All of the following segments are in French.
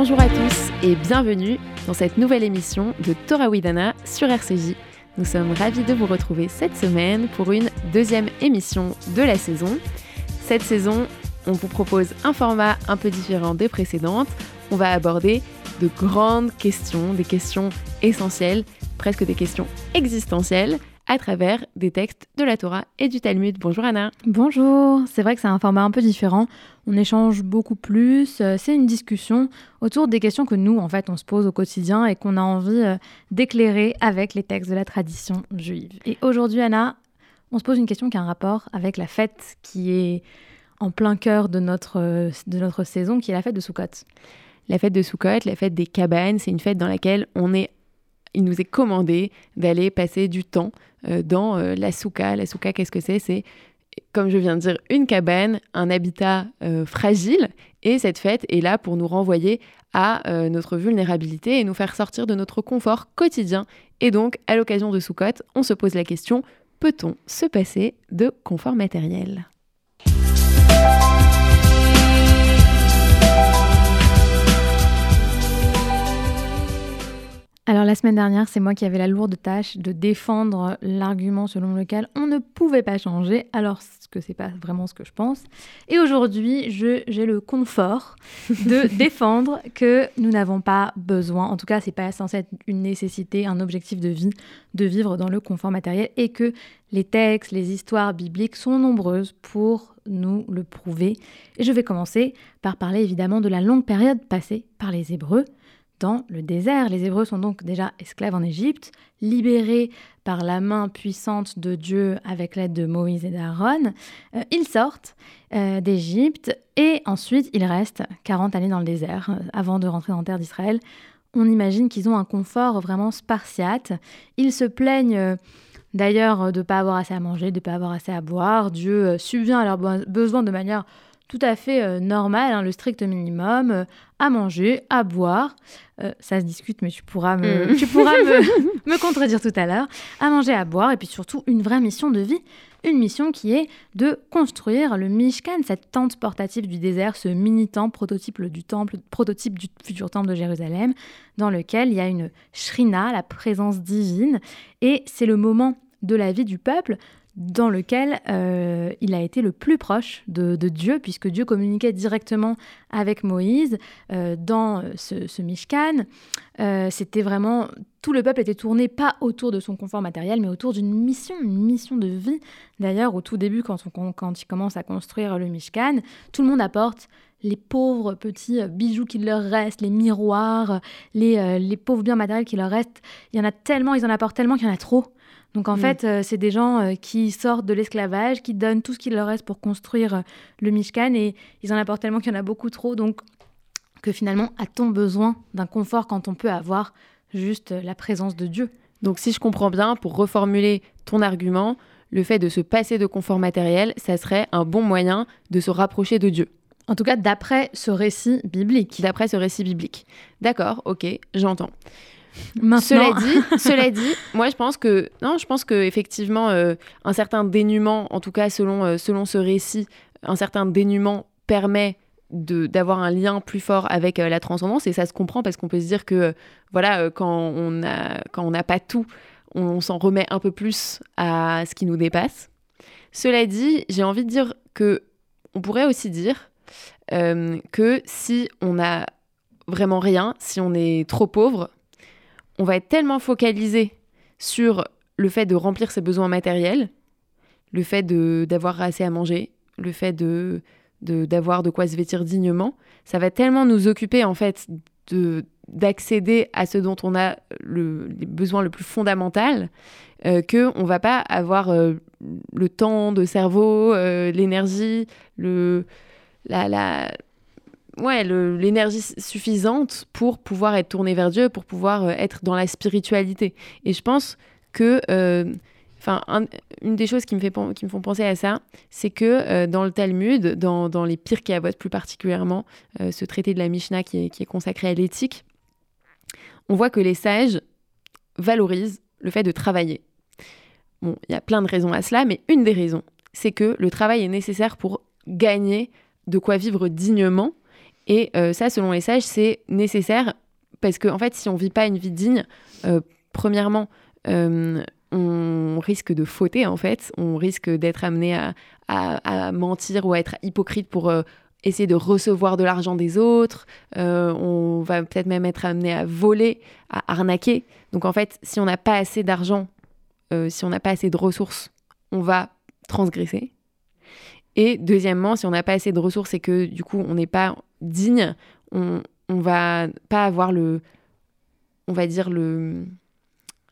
Bonjour à tous et bienvenue dans cette nouvelle émission de Torah Widana sur RCJ. Nous sommes ravis de vous retrouver cette semaine pour une deuxième émission de la saison. Cette saison, on vous propose un format un peu différent des précédentes. On va aborder de grandes questions, des questions essentielles, presque des questions existentielles à travers des textes de la Torah et du Talmud. Bonjour Anna. Bonjour, c'est vrai que c'est un format un peu différent. On échange beaucoup plus, euh, c'est une discussion autour des questions que nous, en fait, on se pose au quotidien et qu'on a envie euh, d'éclairer avec les textes de la tradition juive. Et aujourd'hui, Anna, on se pose une question qui a un rapport avec la fête qui est en plein cœur de notre, euh, de notre saison, qui est la fête de Sukkot. La fête de Sukkot, la fête des cabanes, c'est une fête dans laquelle on est il nous est commandé d'aller passer du temps dans la souka. La souka, qu'est-ce que c'est? C'est, comme je viens de dire, une cabane, un habitat euh, fragile. Et cette fête est là pour nous renvoyer à notre vulnérabilité et nous faire sortir de notre confort quotidien. Et donc, à l'occasion de Soukot, on se pose la question, peut-on se passer de confort matériel? Alors la semaine dernière, c'est moi qui avais la lourde tâche de défendre l'argument selon lequel on ne pouvait pas changer, alors que c'est pas vraiment ce que je pense. Et aujourd'hui, j'ai le confort de défendre que nous n'avons pas besoin, en tout cas, c'est pas censé être une nécessité, un objectif de vie, de vivre dans le confort matériel et que les textes, les histoires bibliques sont nombreuses pour nous le prouver. Et je vais commencer par parler évidemment de la longue période passée par les Hébreux dans le désert. Les Hébreux sont donc déjà esclaves en Égypte, libérés par la main puissante de Dieu avec l'aide de Moïse et d'Aaron. Euh, ils sortent euh, d'Égypte et ensuite ils restent 40 années dans le désert euh, avant de rentrer dans la terre d'Israël. On imagine qu'ils ont un confort vraiment spartiate. Ils se plaignent d'ailleurs de ne pas avoir assez à manger, de ne pas avoir assez à boire. Dieu subvient à leurs besoins de manière tout à fait euh, normal, hein, le strict minimum, euh, à manger, à boire. Euh, ça se discute, mais tu pourras, me, mm. tu pourras me, me, contredire tout à l'heure. À manger, à boire, et puis surtout une vraie mission de vie. Une mission qui est de construire le Mishkan, cette tente portative du désert, ce mini-temple, prototype du temple, prototype du futur temple de Jérusalem, dans lequel il y a une shrina, la présence divine, et c'est le moment de la vie du peuple dans lequel euh, il a été le plus proche de, Dieu, puisque Dieu communiquait directement avec Moïse euh, dans ce, Mishkan. Euh, c'était vraiment tout le peuple était tourné pas autour de son confort matériel, mais autour d'une mission, une mission de vie. D'ailleurs, au tout début, quand, on, quand il commence à construire le Mishkan, tout le monde apporte les pauvres petits bijoux qui leur restent, les miroirs, les, les pauvres biens matériels qui leur restent. Il y en a tellement, ils en apportent tellement qu'il y en a trop. Donc en mm. fait, euh, c'est des gens euh, qui sortent de l'esclavage, qui donnent tout ce qu'il leur reste pour construire euh, le Mishkan et ils en apportent tellement qu'il y en a beaucoup trop. Donc que finalement, a-t-on besoin d'un confort quand on peut avoir juste la présence de Dieu? Donc si je comprends bien, pour reformuler ton argument, le fait de se passer de confort matériel, ça serait un bon moyen de se rapprocher de Dieu. En tout cas, d'après ce récit biblique. D'après ce récit biblique. D'accord, ok, j'entends. Cela dit, cela dit, moi je pense que non, je pense que effectivement euh, un certain dénuement, en tout cas selon euh, selon ce récit, un certain dénuement permet d'avoir un lien plus fort avec euh, la transcendance et ça se comprend parce qu'on peut se dire que voilà quand on a quand on n'a pas tout, on, s'en remet un peu plus à ce qui nous dépasse. Cela dit, j'ai envie de dire que on pourrait aussi dire que si on a vraiment rien, si on est trop pauvre, on va être tellement focalisé sur le fait de remplir ses besoins matériels, le fait d'avoir assez à manger, le fait de d'avoir de, quoi se vêtir dignement, ça va tellement nous occuper en fait de d'accéder à ce dont on a le, besoin le plus fondamental euh, que on va pas avoir euh, le temps de cerveau, euh, l'énergie, le la, la ouais, l'énergie suffisante pour pouvoir être tourné vers Dieu, pour pouvoir euh, être dans la spiritualité. Et je pense que, euh, enfin, une des choses qui me, fait, qui me font penser à ça, c'est que euh, dans le Talmud, dans, les Pirkei plus particulièrement, ce traité de la Mishnah qui est, qui est consacré à l'éthique, on voit que les sages valorisent le fait de travailler. Bon, il y a plein de raisons à cela, mais une des raisons, c'est que le travail est nécessaire pour gagner de quoi vivre dignement Et ça, selon les sages, c'est nécessaire parce qu'en en fait, si on vit pas une vie digne, premièrement, on risque de fauter en fait, on risque d'être amené à, mentir ou à être hypocrite pour essayer de recevoir de l'argent des autres, euh, on va peut-être même être amené à voler, à arnaquer. Donc en fait, si on n'a pas assez d'argent, euh, si on n'a pas assez de ressources, on va transgresser. Et deuxièmement, si on n'a pas assez de ressources et que du coup on n'est pas digne, on, on va pas avoir le, on va dire le,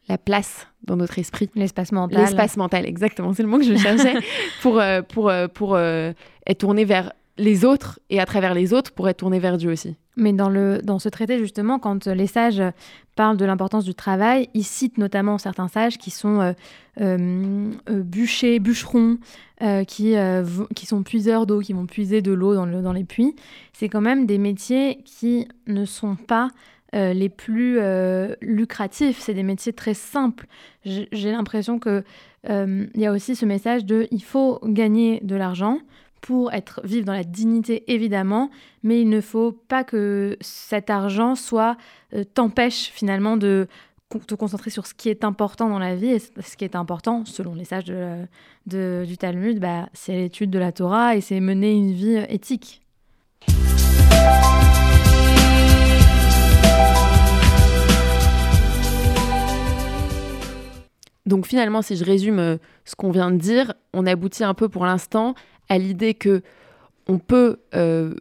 la place dans notre esprit. L'espace mental. L'espace mental, exactement, c'est le mot que je cherchais, pour, euh, pour, pour être tourné vers les autres et à travers les autres pour être tourné vers Dieu aussi. Mais dans, le, dans ce traité, justement, quand les sages parlent de l'importance du travail, ils citent notamment certains sages qui sont euh, euh, euh, bûchers, bûcherons, qui, qui sont puiseurs d'eau, qui vont puiser de l'eau dans, dans les puits. C'est quand même des métiers qui ne sont pas les plus lucratifs. C'est des métiers très simples. J'ai l'impression qu'il il y a aussi ce message de il faut gagner de l'argent pour être vivre dans la dignité évidemment, mais il ne faut pas que cet argent soit euh, t'empêche finalement de te concentrer sur ce qui est important dans la vie et ce qui est important selon les sages de, du Talmud, bah, c'est l'étude de la Torah et c'est mener une vie éthique. Donc finalement, si je résume euh, ce qu'on vient de dire, on aboutit un peu pour l'instant à l'idée que on peut, euh,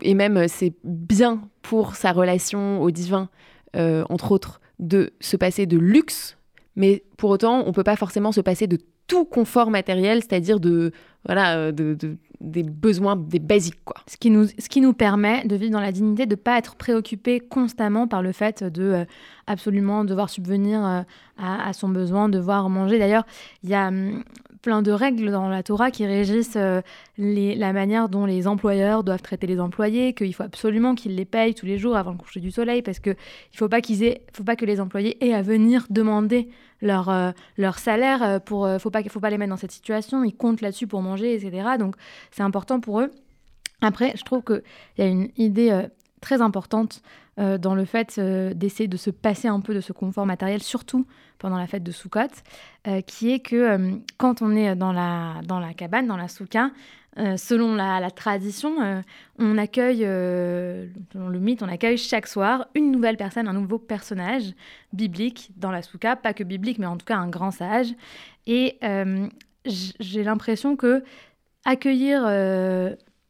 et même euh, c'est bien pour sa relation au divin, euh, entre autres, de se passer de luxe, mais pour autant, on peut pas forcément se passer de tout confort matériel, c'est-à-dire de voilà de, des besoins des basiques quoi. Ce qui nous ce qui nous permet de vivre dans la dignité, de pas être préoccupé constamment par le fait de absolument devoir subvenir à, à, son besoin, devoir manger. D'ailleurs, il y a hum, plein de règles dans la Torah qui régissent euh, la manière dont les employeurs doivent traiter les employés, qu'il faut absolument qu'ils les payent tous les jours avant le coucher du soleil, parce qu'il ne faut pas qu'ils faut pas que les employés aient à venir demander leur, euh, leur salaire. Euh, pour, faut pas, faut pas les mettre dans cette situation. Ils comptent là-dessus pour manger, etc. Donc c'est important pour eux. Après, je trouve qu'il y a une idée très importante euh, dans le fait euh, d'essayer de se passer un peu de ce confort matériel, surtout pendant la fête de Sukkot, euh, qui est que quand on est dans la, dans la cabane, dans la souka, selon la, tradition, on accueille, selon le mythe, on accueille chaque soir une nouvelle personne, un nouveau personnage biblique dans la souka, pas que biblique, mais en tout cas un grand sage. Et j'ai l'impression que accueillir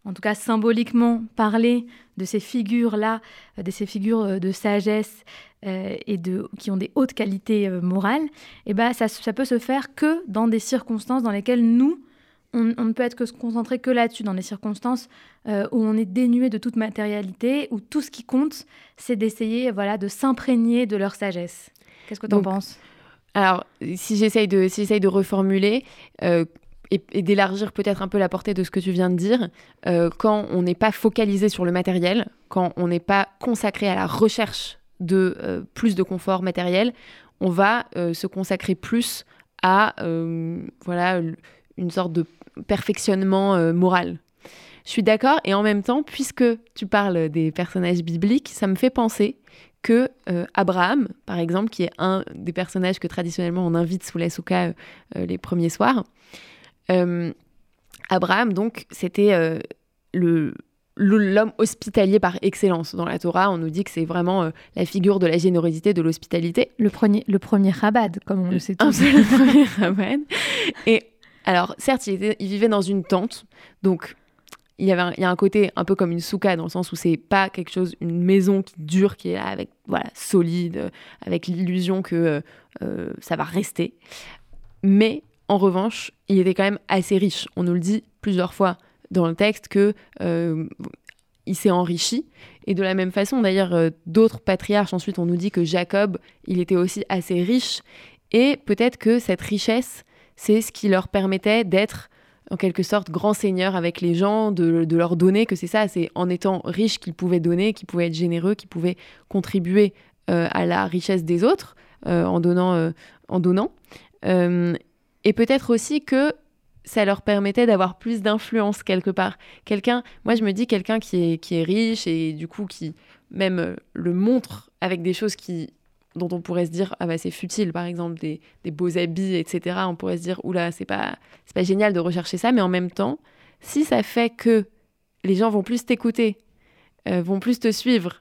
en tout cas symboliquement parler de ces figures-là, euh, de ces figures euh, de sagesse euh, et de, qui ont des hautes qualités morales, et eh ben ça, ça, peut se faire que dans des circonstances dans lesquelles nous, on, ne peut être que se concentrer que là-dessus, dans des circonstances où on est dénué de toute matérialité, où tout ce qui compte, c'est d'essayer voilà, de s'imprégner de leur sagesse. Qu'est-ce que tu en penses? alors, si j'essaye de, si de reformuler, et, d'élargir peut-être un peu la portée de ce que tu viens de dire, euh, quand on n'est pas focalisé sur le matériel, quand on n'est pas consacré à la recherche de euh, plus de confort matériel, on va euh, se consacrer plus à voilà une sorte de perfectionnement moral. Je suis d'accord et en même temps, puisque tu parles des personnages bibliques, ça me fait penser que Abraham, par exemple, qui est un des personnages que traditionnellement on invite sous la souka les premiers soirs, Abraham, donc, c'était euh, le l'homme hospitalier par excellence. Dans la Torah, on nous dit que c'est vraiment euh, la figure de la générosité, de l'hospitalité. Le premier, le premier Chabad, comme on le sait tous. le premier Chabad. Et alors, certes, il, vivait dans une tente, donc il y, avait il y a un côté un peu comme une souka, dans le sens où c'est pas quelque chose, une maison qui dure, qui est là avec, voilà, solide, avec l'illusion que ça va rester. Mais en revanche, il était quand même assez riche. On nous le dit plusieurs fois dans le texte que euh, il s'est enrichi. Et de la même façon, d'ailleurs, euh, d'autres patriarches, ensuite, on nous dit que Jacob, il était aussi assez riche. Et peut-être que cette richesse, c'est ce qui leur permettait d'être en quelque sorte grand seigneur avec les gens, de, leur donner, que c'est ça, c'est en étant riche qu'ils pouvaient donner, qu'ils pouvaient être généreux, qu'ils pouvaient contribuer euh, à la richesse des autres en donnant. en donnant. Et peut-être aussi que ça leur permettait d'avoir plus d'influence quelque part. Quelqu'un, moi je me dis quelqu'un qui est, qui est riche et du coup qui même euh, le montre avec des choses qui dont on pourrait se dire ah bah c'est futile par exemple des, des, beaux habits etc on pourrait se dire oula c'est pas c'est pas génial de rechercher ça. Mais en même temps si ça fait que les gens vont plus t'écouter euh, vont plus te suivre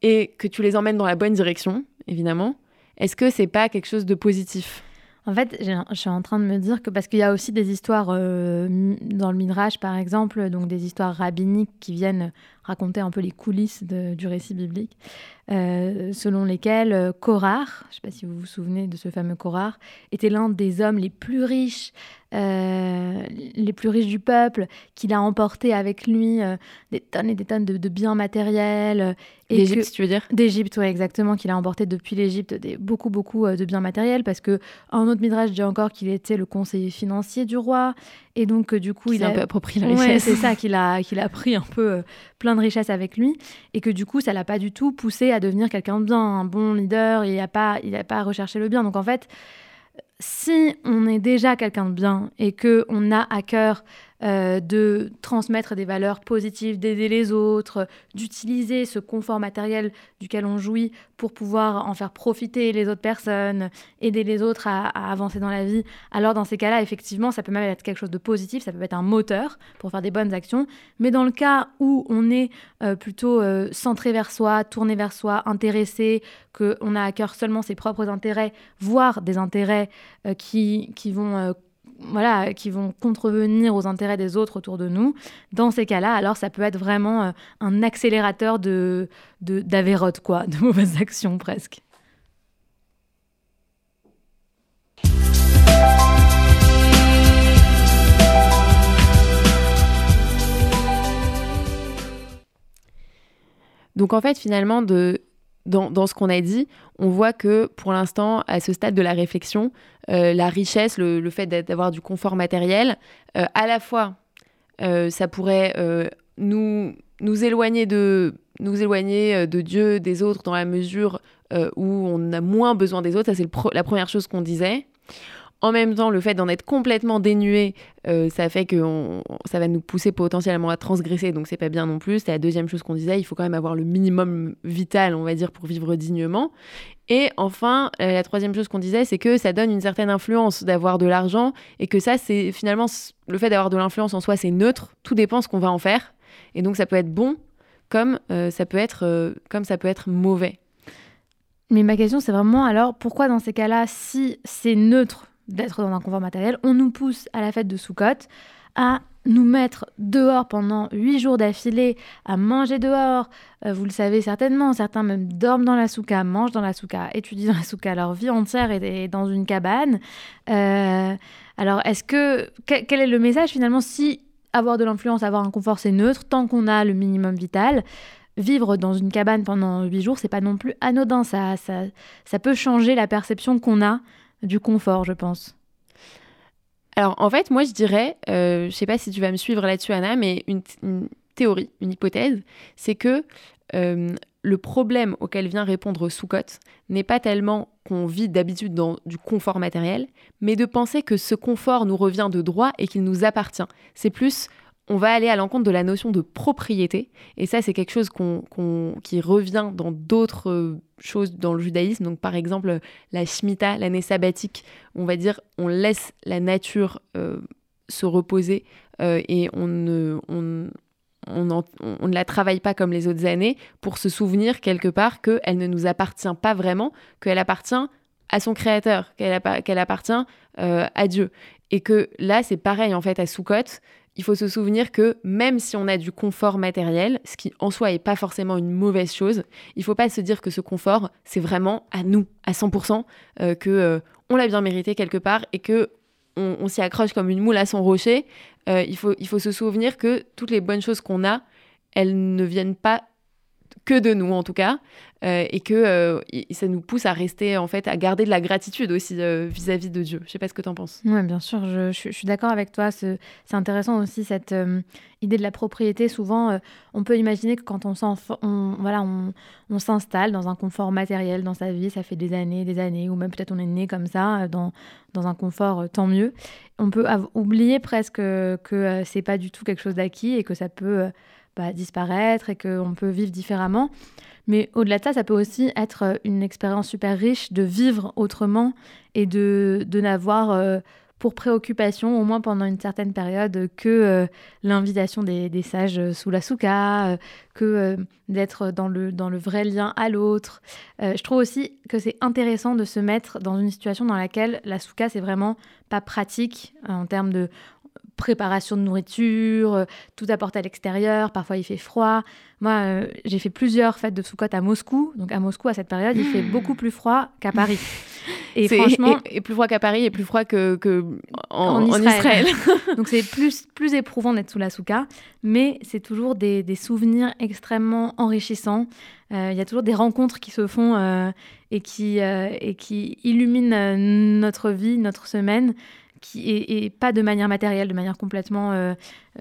et que tu les emmènes dans la bonne direction évidemment est-ce que c'est pas quelque chose de positif? En fait, je suis en train de me dire que parce qu'il y a aussi des histoires euh, dans le Midrash, par exemple, donc des histoires rabbiniques qui viennent raconter un peu les coulisses du récit biblique, euh, selon lesquelles Korar, je ne sais pas si vous vous souvenez de ce fameux Korar, était l'un des hommes les plus riches euh, les plus riches du peuple, qu'il a emporté avec lui euh, des tonnes et des tonnes de, biens matériels. Euh, D'Égypte, tu veux dire? D'Égypte, oui, exactement, qu'il a emporté depuis l'Égypte beaucoup, beaucoup de biens matériels, parce que un autre midrash dit encore qu'il était le conseiller financier du roi, et donc du coup, il, a un peu approprié la richesse. c'est ça, qu'il a, qu'il a pris un peu plein de richesses avec lui, et que du coup, ça l'a pas du tout poussé à devenir quelqu'un de bien, un bon leader, il n'a pas, il a pas recherché le bien. Donc en fait, si on est déjà quelqu'un de bien et que on a à cœur euh, de transmettre des valeurs positives, d'aider les autres, d'utiliser ce confort matériel duquel on jouit pour pouvoir en faire profiter les autres personnes, aider les autres à, avancer dans la vie, alors dans ces cas-là, effectivement, ça peut même être quelque chose de positif, ça peut être un moteur pour faire des bonnes actions. Mais dans le cas où on est euh, plutôt euh, centré vers soi, tourné vers soi, intéressé, qu'on a à cœur seulement ses propres intérêts, voire des intérêts qui, qui vont voilà, qui vont contrevenir aux intérêts des autres autour de nous, dans ces cas-là, alors ça peut être vraiment euh, un accélérateur de d'avérote, quoi, de mauvaises actions presque. Donc en fait, finalement, de dans, ce qu'on a dit, on voit que pour l'instant, à ce stade de la réflexion, euh, la richesse, le, fait d'avoir du confort matériel, euh, à la fois, euh, ça pourrait nous, nous éloigner de nous éloigner de Dieu, des autres, dans la mesure où on a moins besoin des autres. Ça, c'est la première chose qu'on disait. En même temps, le fait d'en être complètement dénué, euh, ça fait que ça va nous pousser potentiellement à transgresser, donc c'est pas bien non plus. C'est la deuxième chose qu'on disait, il faut quand même avoir le minimum vital, on va dire, pour vivre dignement. Et enfin, euh, la troisième chose qu'on disait, c'est que ça donne une certaine influence d'avoir de l'argent, et que ça, c'est finalement, le fait d'avoir de l'influence en soi, c'est neutre, tout dépend ce qu'on va en faire. Et donc ça peut être bon, comme, euh, ça, peut être, comme ça peut être mauvais. Mais ma question, c'est vraiment alors, pourquoi dans ces cas-là, si c'est neutre, d'être dans un confort matériel, on nous pousse à la fête de Soukhot à nous mettre dehors pendant huit jours d'affilée, à manger dehors. Euh, vous le savez certainement, certains même dorment dans la souka, mangent dans la souka, étudient dans la souka, leur vie entière est, dans une cabane. Euh, alors, est-ce que quel est le message finalement si avoir de l'influence, avoir un confort, c'est neutre tant qu'on a le minimum vital Vivre dans une cabane pendant huit jours, c'est pas non plus anodin. Ça, ça, ça peut changer la perception qu'on a du confort, je pense. Alors en fait, moi je dirais, euh, je sais pas si tu vas me suivre là-dessus Anna, mais une, théorie, une hypothèse, c'est que euh, le problème auquel vient répondre Soukot n'est pas tellement qu'on vit d'habitude dans du confort matériel, mais de penser que ce confort nous revient de droit et qu'il nous appartient. C'est plus on va aller à l'encontre de la notion de propriété. Et ça, c'est quelque chose qui revient dans d'autres euh, choses dans le judaïsme. Donc, par exemple, la Shemitah, l'année sabbatique, on va dire, on laisse la nature euh, se reposer euh, et on ne, on, ne la travaille pas comme les autres années pour se souvenir quelque part qu'elle ne nous appartient pas vraiment, qu'elle appartient à son créateur, qu'elle appartient à Dieu. Et que là, c'est pareil en fait à Sukkot il faut se souvenir que même si on a du confort matériel, ce qui en soi n'est pas forcément une mauvaise chose, il ne faut pas se dire que ce confort, c'est vraiment à nous, à 100%, euh, que euh, on l'a bien mérité quelque part et que on, s'y accroche comme une moule à son rocher. Euh, il, faut, il faut se souvenir que toutes les bonnes choses qu'on a, elles ne viennent pas que de nous en tout cas, euh, et que euh, ça nous pousse à rester en fait, à garder de la gratitude aussi euh, vis-à-vis de Dieu. Je sais pas ce que tu en penses. Oui, bien sûr, je, suis d'accord avec toi. C'est intéressant aussi cette idée de la propriété. Souvent, on peut imaginer que quand on voilà, on, on s'installe dans un confort matériel dans sa vie, ça fait des années, des années, ou même peut-être on est né comme ça, dans, dans un confort, tant mieux. On peut oublier presque que c'est pas du tout quelque chose d'acquis et que ça peut disparaître et qu'on peut vivre différemment. Mais au-delà de ça, ça peut aussi être euh, une expérience super riche de vivre autrement et de, n'avoir euh, pour préoccupation, au moins pendant une certaine période, que euh, l'invitation des, des, sages sous la souka, que d'être dans le, dans le vrai lien à l'autre. je trouve aussi que c'est intéressant de se mettre dans une situation dans laquelle la souka, c'est vraiment pas pratique en termes de préparation de nourriture, euh, tout apporté à l'extérieur, parfois il fait froid. Moi, euh, j'ai fait plusieurs fêtes de Sukkot à Moscou, donc à Moscou, à cette période, il fait beaucoup plus froid qu'à Paris. Et franchement... Et, plus froid qu'à Paris et plus froid que, que en, Israël. donc c'est plus, plus éprouvant d'être sous la souka, mais c'est toujours des, des, souvenirs extrêmement enrichissants. Euh, il y a toujours des rencontres qui se font et, qui, et qui illuminent notre vie, notre semaine qui est, pas de manière matérielle, de manière complètement euh,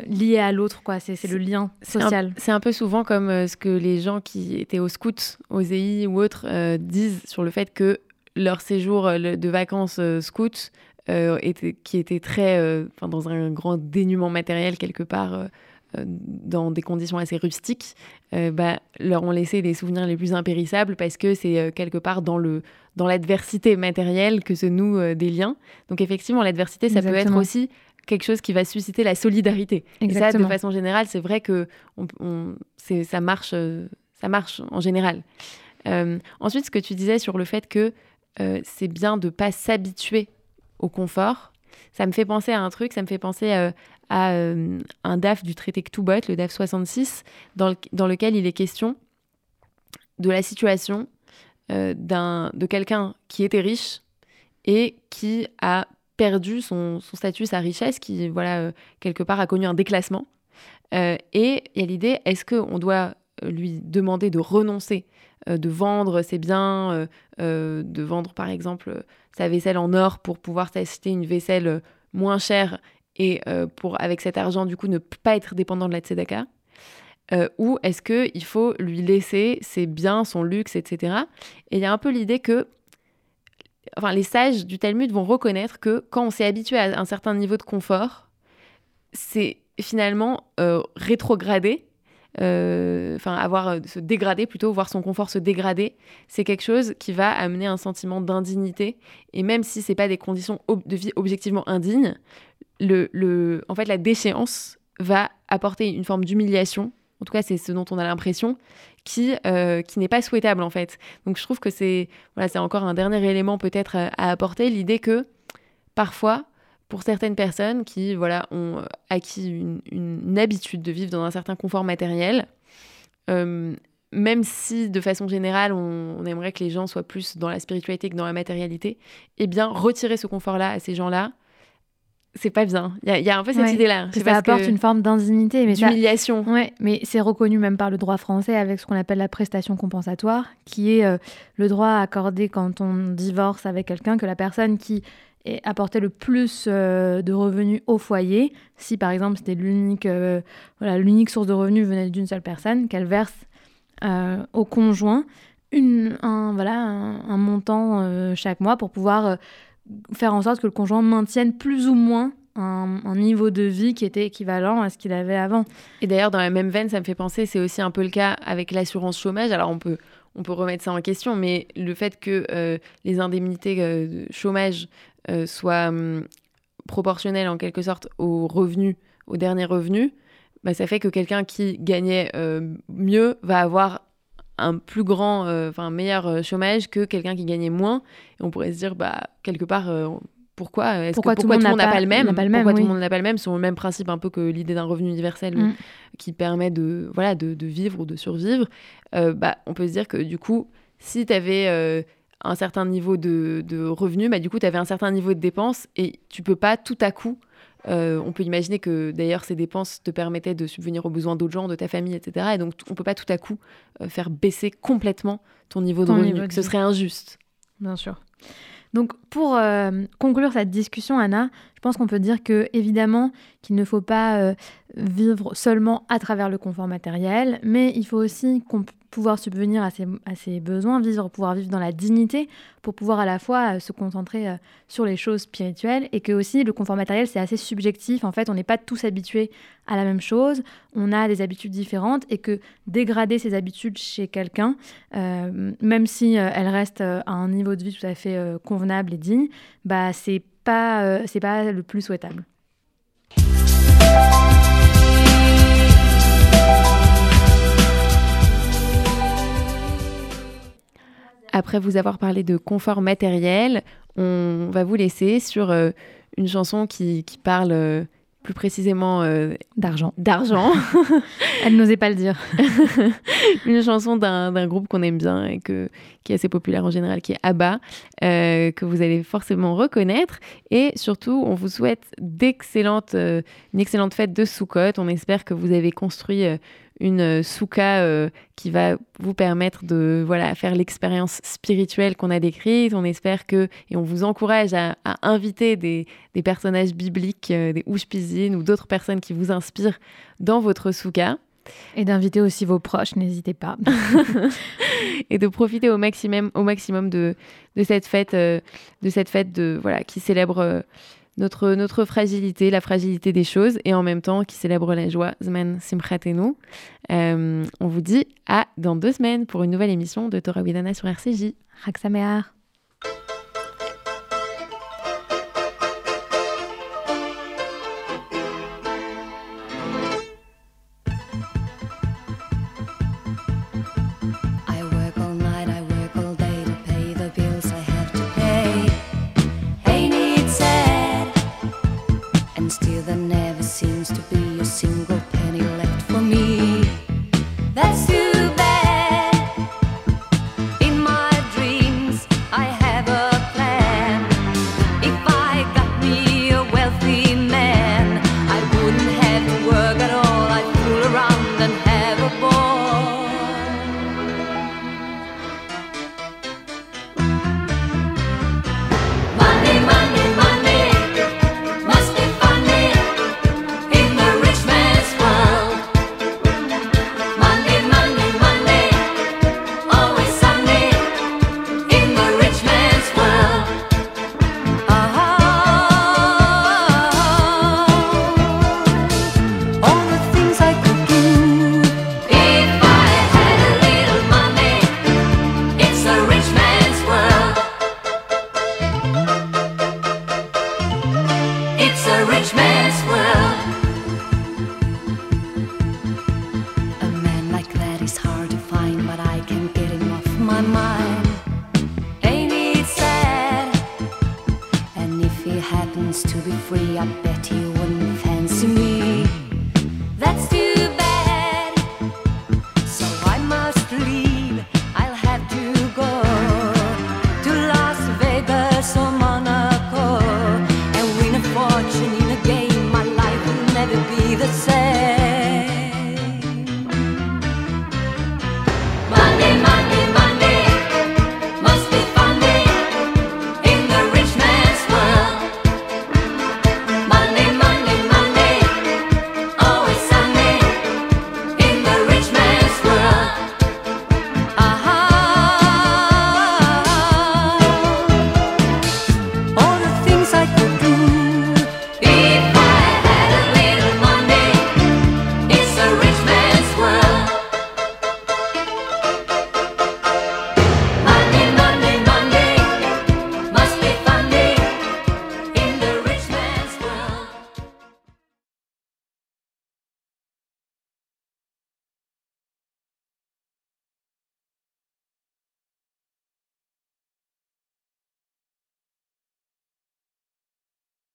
liée à l'autre, quoi. C'est, le lien social. C'est un, peu souvent comme euh, ce que les gens qui étaient au scout, aux EI ou autres euh, disent sur le fait que leur séjour de vacances scout, était, qui était très, dans un grand dénuement matériel quelque part dans des conditions assez rustiques, bah, leur ont laissé les souvenirs les plus impérissables parce que c'est quelque part dans le dans l'adversité matérielle que se nouent euh, des liens. Donc effectivement, l'adversité, ça peut être aussi quelque chose qui va susciter la solidarité. Et ça, de façon générale, c'est vrai que on, ça, marche, euh, ça marche en général. Euh, ensuite, ce que tu disais sur le fait que c'est bien de pas s'habituer au confort, ça me fait penser à un truc, ça me fait penser à un DAF du traité Ktubot, le DAF 66, dans, dans lequel il est question de la situation euh, de quelqu'un qui était riche et qui a perdu son, statut, sa richesse, qui, voilà, euh, quelque part a connu un déclassement. Euh, et il y a l'idée, est-ce qu'on doit lui demander de renoncer, de vendre ses biens, de vendre par exemple sa vaisselle en or pour pouvoir s'acheter une vaisselle moins chère et pour, avec cet argent, du coup, ne pas être dépendant de la tzedaka euh, ou est-ce qu'il faut lui laisser ses biens, son luxe, etc. Et il y a un peu l'idée que enfin, les sages du Talmud vont reconnaître que quand on s'est habitué à un certain niveau de confort, c'est finalement euh, rétrograder, euh, enfin avoir se dégrader plutôt, voir son confort se dégrader, c'est quelque chose qui va amener un sentiment d'indignité. Et même si c'est pas des conditions de vie objectivement indignes, le, le, en fait la déchéance va apporter une forme d'humiliation en tout cas c'est ce dont on a l'impression, qui, euh, qui n'est pas souhaitable en fait. Donc je trouve que c'est voilà, c'est encore un dernier élément peut-être à, apporter, l'idée que parfois, pour certaines personnes qui voilà, ont acquis une, habitude de vivre dans un certain confort matériel, euh, même si de façon générale on, aimerait que les gens soient plus dans la spiritualité que dans la matérialité, eh bien retirer ce confort-là à ces gens-là, c'est pas bien. Il y, a un peu cette idée-là. Ça apporte une forme d'indignité. mais D'humiliation. Ouais, mais c'est reconnu même par le droit français avec ce qu'on appelle la prestation compensatoire, qui est euh, le droit accordé quand on divorce avec quelqu'un, que la personne qui apportait le plus euh, de revenus au foyer, si par exemple c'était l'unique euh, voilà, l'unique source de revenus venait d'une seule personne, qu'elle verse au conjoint une, un, voilà, un montant chaque mois pour pouvoir faire en sorte que le conjoint maintienne plus ou moins un, niveau de vie qui était équivalent à ce qu'il avait avant. Et d'ailleurs, dans la même veine, ça me fait penser, c'est aussi un peu le cas avec l'assurance chômage. Alors, on peut, on peut remettre ça en question, mais le fait que euh, les indemnités euh, chômage euh, soient hum, proportionnelles en quelque sorte aux revenus, aux derniers revenus, bah, ça fait que quelqu'un qui gagnait mieux va avoir un plus grand, euh, enfin meilleur euh, chômage que quelqu'un qui gagnait moins. Et on pourrait se dire, bah, quelque part, euh, pourquoi est-ce pourquoi, que, tout, le monde n'a pas, le même, Pourquoi tout le monde n'a pas le même? Sur le même principe un peu que l'idée d'un revenu universel mm. qui permet de, voilà, de, de, vivre ou de survivre. bah, on peut se dire que du coup, si tu avais un certain niveau de, de revenus, bah, du coup, tu avais un certain niveau de dépenses et tu peux pas tout à coup on peut imaginer que d'ailleurs ces dépenses te permettaient de subvenir aux besoins d'autres gens, de ta famille, etc. Et donc on peut pas tout à coup faire baisser complètement ton niveau de revenu. Ce serait injuste. Bien sûr. Donc pour euh, conclure cette discussion, Anna, je pense qu'on peut dire que évidemment qu'il ne faut pas euh, vivre seulement à travers le confort matériel, mais il faut aussi pouvoir subvenir à ses, besoins, vivre, pouvoir vivre dans la dignité, pour pouvoir à la fois euh, se concentrer euh, sur les choses spirituelles, et que aussi le confort matériel, c'est assez subjectif. En fait, on n'est pas tous habitués à la même chose, on a des habitudes différentes, et que dégrader ses habitudes chez quelqu'un, euh, même si elle reste à un niveau de vie tout à fait convenable et digne, bah c'est pas, c'est pas le plus souhaitable. Après vous avoir parlé de confort matériel, on va vous laisser sur euh, une chanson qui, parle euh, plus précisément euh, d'argent. D'argent. Elle n'osait pas le dire. une chanson d'un groupe qu'on aime bien et que, qui est assez populaire en général, qui est ABBA, que vous allez forcément reconnaître. Et surtout, on vous souhaite d'excellentes, une excellente fête de Soukot. On espère que vous avez construit une euh, souka euh, qui va vous permettre de voilà faire l'expérience spirituelle qu'on a décrite. On espère que et on vous encourage à, inviter des, personnages bibliques, euh, des Ushpizin ou d'autres personnes qui vous inspirent dans votre souka. Et d'inviter aussi vos proches, n'hésitez pas. et de profiter au maximum, au maximum de, de cette fête, de cette fête de voilà qui célèbre notre, notre fragilité, la fragilité des choses, et en même temps qui célèbre la joie, Zman Simchatenu. Euh, on vous dit à dans deux semaines pour une nouvelle émission de Torah Widana sur RCJ. It's a rich man's world.